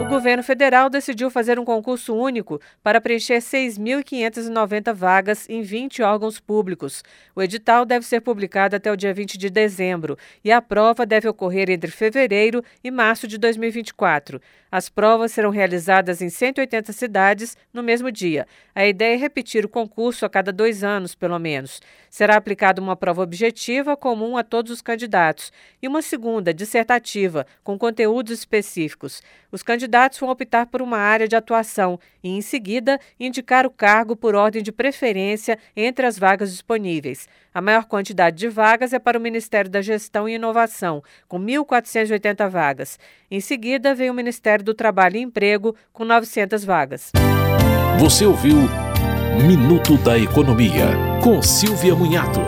O governo federal decidiu fazer um concurso único para preencher 6.590 vagas em 20 órgãos públicos. O edital deve ser publicado até o dia 20 de dezembro e a prova deve ocorrer entre fevereiro e março de 2024. As provas serão realizadas em 180 cidades no mesmo dia. A ideia é repetir o concurso a cada dois anos, pelo menos. Será aplicada uma prova objetiva comum a todos os candidatos e uma segunda, dissertativa, com conteúdos específicos. Os candidatos vão optar por uma área de atuação e, em seguida, indicar o cargo por ordem de preferência entre as vagas disponíveis. A maior quantidade de vagas é para o Ministério da Gestão e Inovação, com 1.480 vagas. Em seguida, vem o Ministério do Trabalho e Emprego, com 900 vagas. Você ouviu Minuto da Economia, com Silvia Munhato.